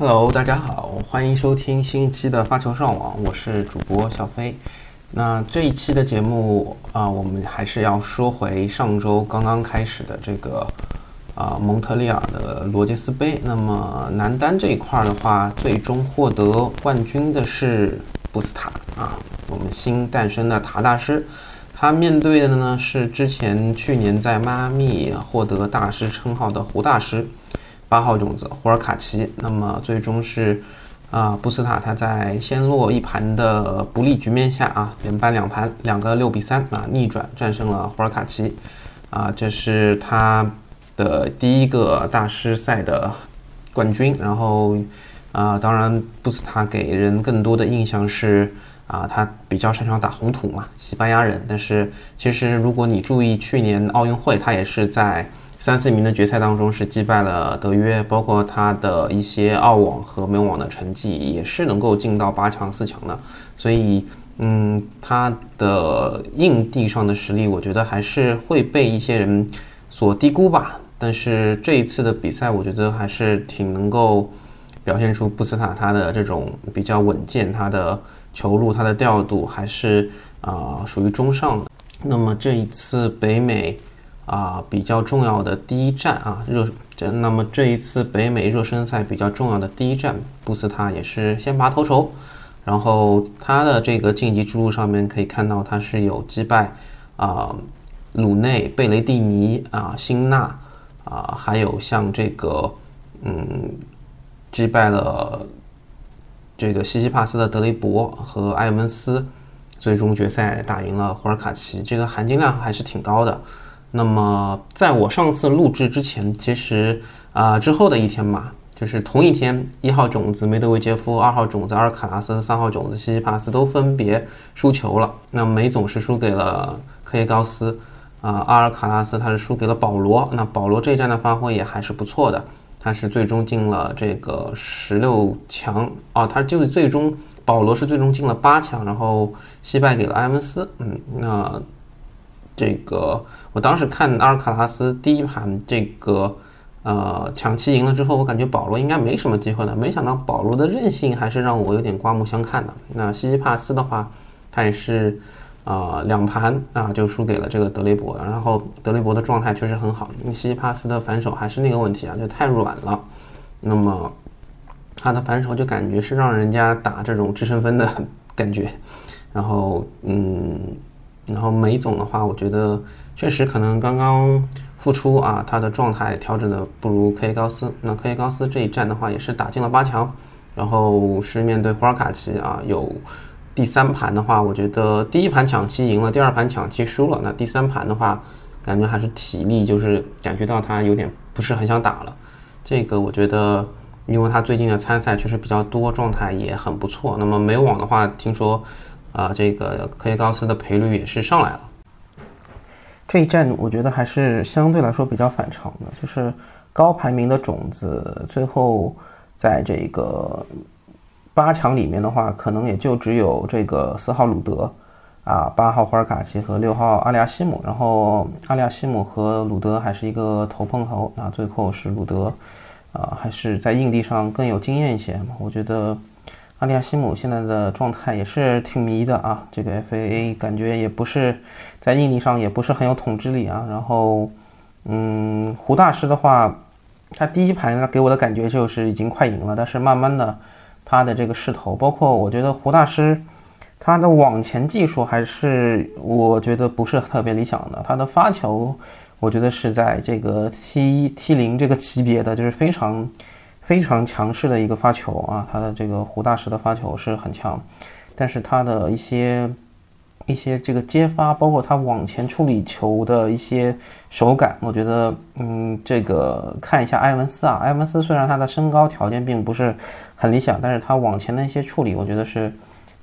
Hello，大家好，欢迎收听新一期的发球上网，我是主播小飞。那这一期的节目啊，我们还是要说回上周刚刚开始的这个啊蒙特利尔的罗杰斯杯。那么男单这一块的话，最终获得冠军的是布斯塔啊，我们新诞生的塔大师。他面对的呢是之前去年在迈阿密获得大师称号的胡大师。八号种子胡尔卡奇，那么最终是啊，布斯塔他在先落一盘的不利局面下啊，连扳两盘，两个六比三啊，逆转战胜了胡尔卡奇，啊，这是他的第一个大师赛的冠军。然后啊，当然布斯塔给人更多的印象是啊，他比较擅长打红土嘛，西班牙人。但是其实如果你注意去年奥运会，他也是在。三四名的决赛当中是击败了德约，包括他的一些澳网和美网的成绩也是能够进到八强、四强的，所以，嗯，他的硬地上的实力，我觉得还是会被一些人所低估吧。但是这一次的比赛，我觉得还是挺能够表现出布斯塔他的这种比较稳健，他的球路、他的调度还是啊属于中上的。那么这一次北美。啊，比较重要的第一站啊，热这那么这一次北美热身赛比较重要的第一站，布斯塔也是先拔头筹，然后他的这个晋级之路上面可以看到他是有击败啊鲁内、贝雷蒂尼啊、辛纳啊，还有像这个嗯击败了这个西西帕斯的德雷伯和埃文斯，最终决赛打赢了胡尔卡奇，这个含金量还是挺高的。那么，在我上次录制之前，其实啊之后的一天嘛，就是同一天，一号种子梅德韦杰夫，二号种子阿尔卡拉斯，三号种子西西帕斯都分别输球了。那梅总是输给了科耶高斯，啊，阿尔卡拉斯他是输给了保罗。那保罗这一站的发挥也还是不错的，他是最终进了这个十六强啊，他就是最终保罗是最终进了八强，然后惜败给了埃文斯。嗯，那这个。我当时看阿尔卡拉斯第一盘这个，呃，抢七赢了之后，我感觉保罗应该没什么机会了。没想到保罗的韧性还是让我有点刮目相看的。那西西帕斯的话，他也是，啊，两盘啊就输给了这个德雷伯。然后德雷伯的状态确实很好，因为西西帕斯的反手还是那个问题啊，就太软了。那么他的反手就感觉是让人家打这种制胜分的感觉。然后，嗯，然后梅总的话，我觉得。确实可能刚刚复出啊，他的状态调整的不如科耶高斯。那科耶高斯这一战的话，也是打进了八强，然后是面对胡尔卡奇啊。有第三盘的话，我觉得第一盘抢七赢了，第二盘抢七输了。那第三盘的话，感觉还是体力就是感觉到他有点不是很想打了。这个我觉得，因为他最近的参赛确实比较多，状态也很不错。那么美网的话，听说啊，这个科耶高斯的赔率也是上来了。这一战我觉得还是相对来说比较反常的，就是高排名的种子最后在这个八强里面的话，可能也就只有这个四号鲁德啊，八号霍尔卡奇和六号阿利亚西姆，然后阿利亚西姆和鲁德还是一个头碰头啊，最后是鲁德啊，还是在硬地上更有经验一些，我觉得。阿利亚西姆现在的状态也是挺迷的啊，这个 FAA 感觉也不是在硬地上也不是很有统治力啊。然后，嗯，胡大师的话，他第一盘给我的感觉就是已经快赢了，但是慢慢的他的这个势头，包括我觉得胡大师他的网前技术还是我觉得不是特别理想的，他的发球我觉得是在这个 T T 零这个级别的，就是非常。非常强势的一个发球啊，他的这个胡大师的发球是很强，但是他的一些一些这个接发，包括他往前处理球的一些手感，我觉得，嗯，这个看一下埃文斯啊，埃文斯虽然他的身高条件并不是很理想，但是他往前的一些处理，我觉得是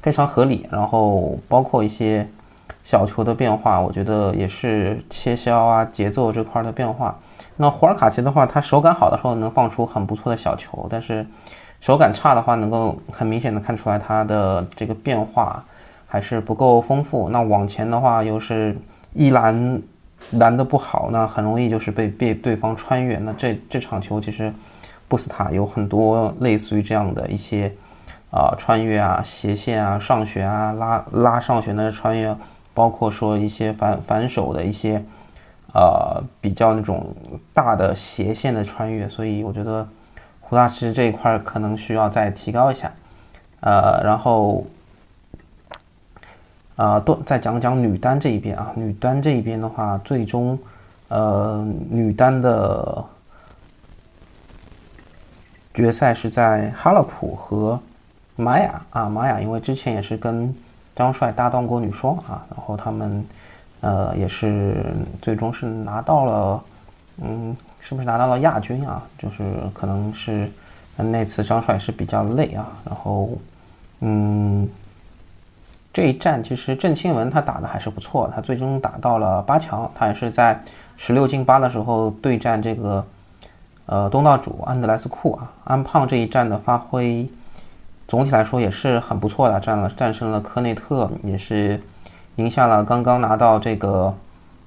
非常合理，然后包括一些小球的变化，我觉得也是切削啊节奏这块的变化。那胡尔卡奇的话，他手感好的时候能放出很不错的小球，但是手感差的话，能够很明显的看出来他的这个变化还是不够丰富。那往前的话，又是一拦拦的不好，那很容易就是被被对方穿越。那这这场球其实布斯塔有很多类似于这样的一些啊穿越啊、斜线啊、上旋啊、拉拉上旋的穿越，包括说一些反反手的一些呃比较那种大的斜线的穿越，所以我觉得胡大师这一块可能需要再提高一下。呃，然后。啊，都再讲讲女单这一边啊。女单这一边的话，最终，呃，女单的决赛是在哈勒普和玛雅啊。玛雅因为之前也是跟张帅搭档过女双啊，然后他们呃也是最终是拿到了，嗯，是不是拿到了亚军啊？就是可能是那次张帅是比较累啊，然后嗯。这一战其实郑钦文他打的还是不错，他最终打到了八强，他也是在十六进八的时候对战这个呃东道主安德莱斯库啊，安胖这一战的发挥总体来说也是很不错的，战了战胜了科内特，也是赢下了刚刚拿到这个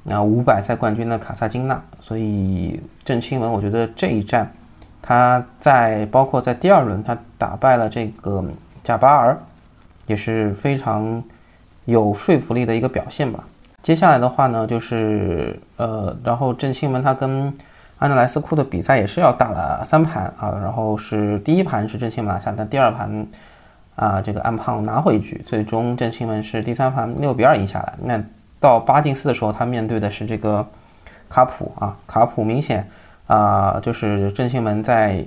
啊五百赛冠军的卡萨金娜，所以郑钦文我觉得这一战他在包括在第二轮他打败了这个贾巴尔。也是非常有说服力的一个表现吧。接下来的话呢，就是呃，然后郑钦文他跟安德莱斯库的比赛也是要打了三盘啊，然后是第一盘是郑钦文拿下，但第二盘啊，这个安胖拿回一局，最终郑钦文是第三盘六比二赢下来。那到八进四的时候，他面对的是这个卡普啊，卡普明显啊，就是郑钦文在。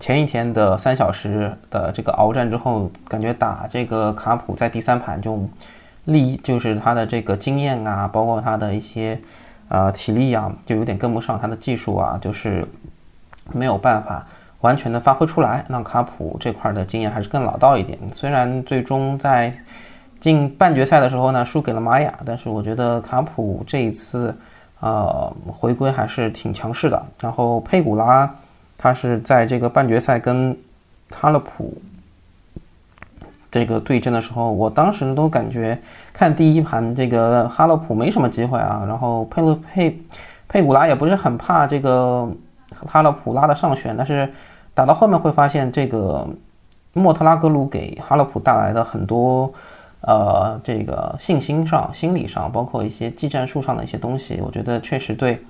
前一天的三小时的这个鏖战之后，感觉打这个卡普在第三盘就力就是他的这个经验啊，包括他的一些呃体力啊，就有点跟不上他的技术啊，就是没有办法完全的发挥出来。那卡普这块的经验还是更老道一点。虽然最终在进半决赛的时候呢输给了玛雅，但是我觉得卡普这一次呃回归还是挺强势的。然后佩古拉。他是在这个半决赛跟哈勒普这个对阵的时候，我当时都感觉看第一盘这个哈勒普没什么机会啊，然后佩勒佩佩古拉也不是很怕这个哈勒普拉的上旋，但是打到后面会发现这个莫特拉格鲁给哈勒普带来的很多呃这个信心上、心理上，包括一些技战术上的一些东西，我觉得确实对。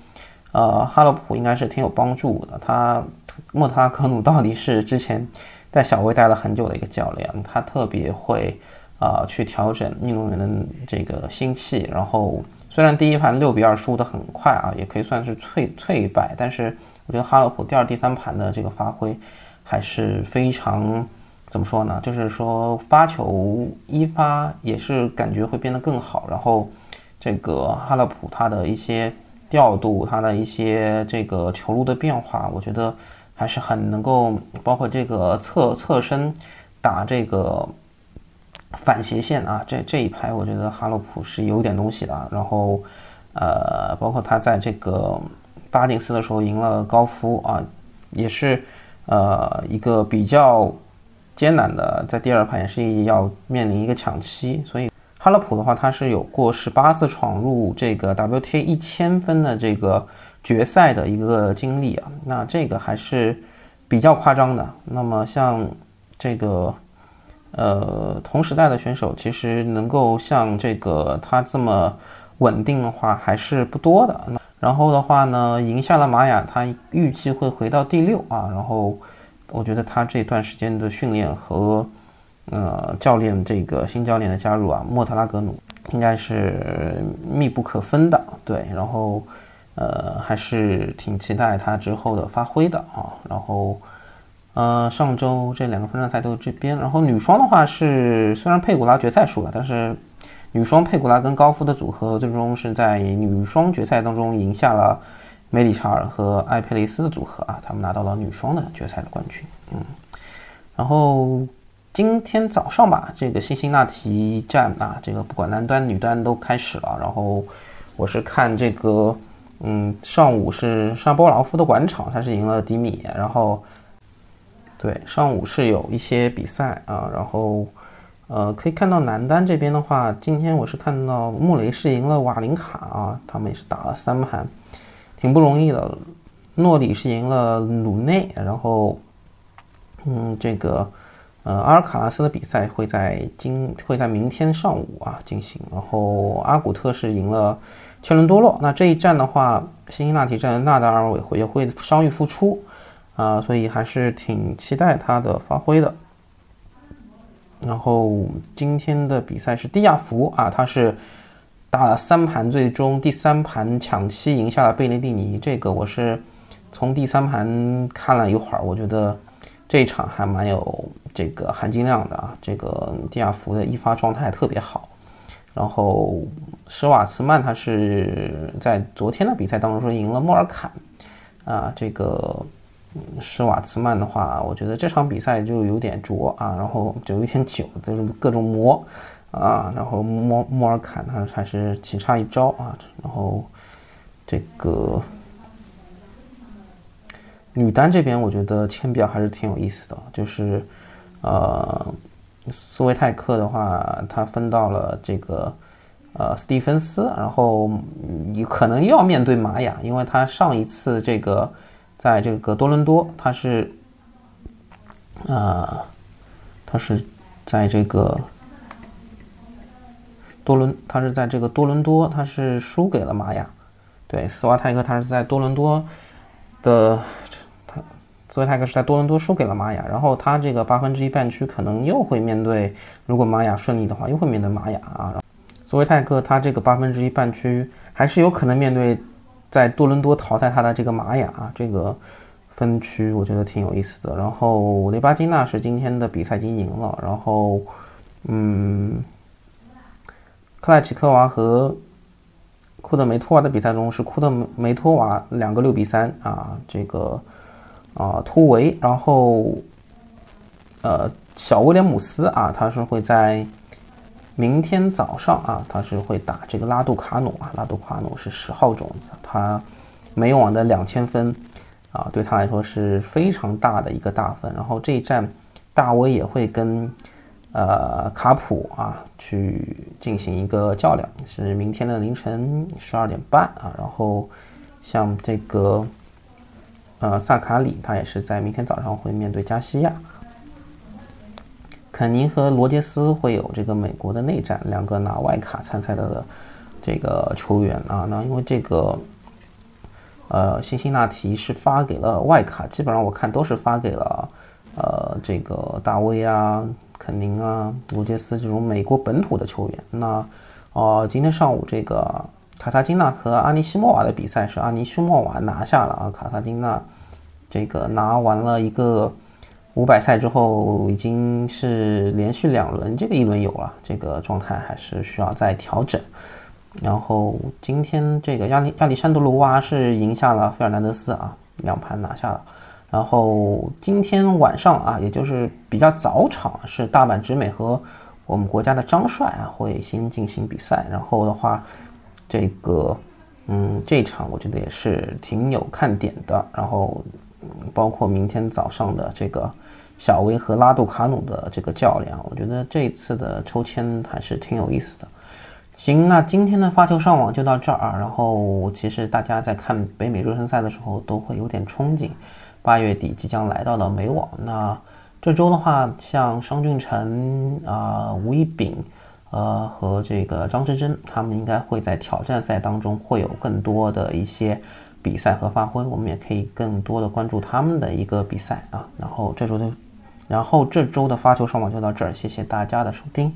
呃，哈勒普应该是挺有帮助的。他莫特拉格鲁到底是之前在小威待了很久的一个教练，他特别会啊去调整运动员的这个心气。然后虽然第一盘六比二输得很快啊，也可以算是脆脆败，但是我觉得哈勒普第二、第三盘的这个发挥还是非常怎么说呢？就是说发球一发也是感觉会变得更好。然后这个哈勒普他的一些。调度他的一些这个球路的变化，我觉得还是很能够，包括这个侧侧身打这个反斜线啊，这这一排我觉得哈洛普是有点东西的。然后呃，包括他在这个八进四的时候赢了高夫啊，也是呃一个比较艰难的，在第二盘也是要面临一个抢七，所以。哈勒普的话，他是有过十八次闯入这个 WTA 一千分的这个决赛的一个经历啊，那这个还是比较夸张的。那么像这个呃同时代的选手，其实能够像这个他这么稳定的话，还是不多的。然后的话呢，赢下了玛雅，他预计会回到第六啊。然后我觉得他这段时间的训练和。呃，教练这个新教练的加入啊，莫特拉格努应该是密不可分的，对。然后，呃，还是挺期待他之后的发挥的啊。然后，呃，上周这两个分站赛都这边。然后女双的话是，虽然佩古拉决赛输了，但是女双佩古拉跟高夫的组合最终是在女双决赛当中赢下了梅里查尔和艾佩雷斯的组合啊，他们拿到了女双的决赛的冠军。嗯，然后。今天早上吧，这个辛辛那提站啊，这个不管男单女单都开始了。然后我是看这个，嗯，上午是沙波劳夫的馆场，他是赢了迪米。然后对，上午是有一些比赛啊。然后呃，可以看到男单这边的话，今天我是看到穆雷是赢了瓦林卡啊，他们也是打了三盘，挺不容易的。诺里是赢了鲁内，然后嗯，这个呃阿尔卡拉斯的比赛会在今会在明天上午啊进行，然后阿古特是赢了切伦多洛。那这一战的话，辛辛那提站纳达尔也会也会伤愈复出啊，所以还是挺期待他的发挥的。然后今天的比赛是蒂亚福啊，他是打了三盘，最终第三盘抢七赢下了贝内蒂尼。这个我是从第三盘看了一会儿，我觉得这一场还蛮有这个含金量的啊。这个蒂亚福的一发状态特别好。然后施瓦茨曼他是在昨天的比赛当中说赢了莫尔坎啊，这个。施瓦茨曼的话，我觉得这场比赛就有点拙啊，然后就有点久，就是各种磨啊，然后莫莫尔坎他还是棋差一招啊，然后这个女单这边，我觉得签表还是挺有意思的，就是呃，斯维泰克的话，他分到了这个呃斯蒂芬斯，然后你可能要面对玛雅，因为他上一次这个。在这个多伦多，他是，呃，他是在这个多伦，他是在这个多伦多，他是输给了玛雅。对，斯瓦泰克他是在多伦多的，斯瓦泰克是在多伦多输给了玛雅，然后他这个八分之一半区可能又会面对，如果玛雅顺利的话，又会面对玛雅啊。斯维泰克他这个八分之一半区还是有可能面对。在多伦多淘汰他的这个玛雅啊这个分区，我觉得挺有意思的。然后雷巴金娜是今天的比赛已经赢了。然后，嗯，克莱奇科娃和库德梅托娃的比赛中是库德梅托娃两个六比三啊，这个啊突围。然后，呃，小威廉姆斯啊，他是会在。明天早上啊，他是会打这个拉杜卡努啊，拉杜卡努是十号种子，他每网的两千分啊，对他来说是非常大的一个大分。然后这一战，大威也会跟呃卡普啊去进行一个较量，是明天的凌晨十二点半啊。然后像这个呃萨卡里，他也是在明天早上会面对加西亚。肯尼和罗杰斯会有这个美国的内战，两个拿外卡参赛的这个球员啊，那因为这个呃，辛辛那提是发给了外卡，基本上我看都是发给了呃这个大卫啊、肯宁啊、罗杰斯这种美国本土的球员。那哦，今天上午这个卡萨金娜和阿尼西莫娃的比赛是阿尼西莫娃拿下了啊，卡萨金娜这个拿完了一个。五百赛之后已经是连续两轮，这个一轮有了，这个状态还是需要再调整。然后今天这个亚历亚历山德罗娃是赢下了费尔南德斯啊，两盘拿下了。然后今天晚上啊，也就是比较早场，是大阪直美和我们国家的张帅啊会先进行比赛。然后的话，这个嗯这场我觉得也是挺有看点的。然后包括明天早上的这个。小威和拉杜卡努的这个较量，我觉得这一次的抽签还是挺有意思的。行，那今天的发球上网就到这儿。然后，其实大家在看北美热身赛的时候，都会有点憧憬八月底即将来到的美网。那这周的话，像商俊成啊、吴一丙呃和这个张之臻，他们应该会在挑战赛当中会有更多的一些。比赛和发挥，我们也可以更多的关注他们的一个比赛啊。然后这周就，然后这周的发球上网就到这儿，谢谢大家的收听。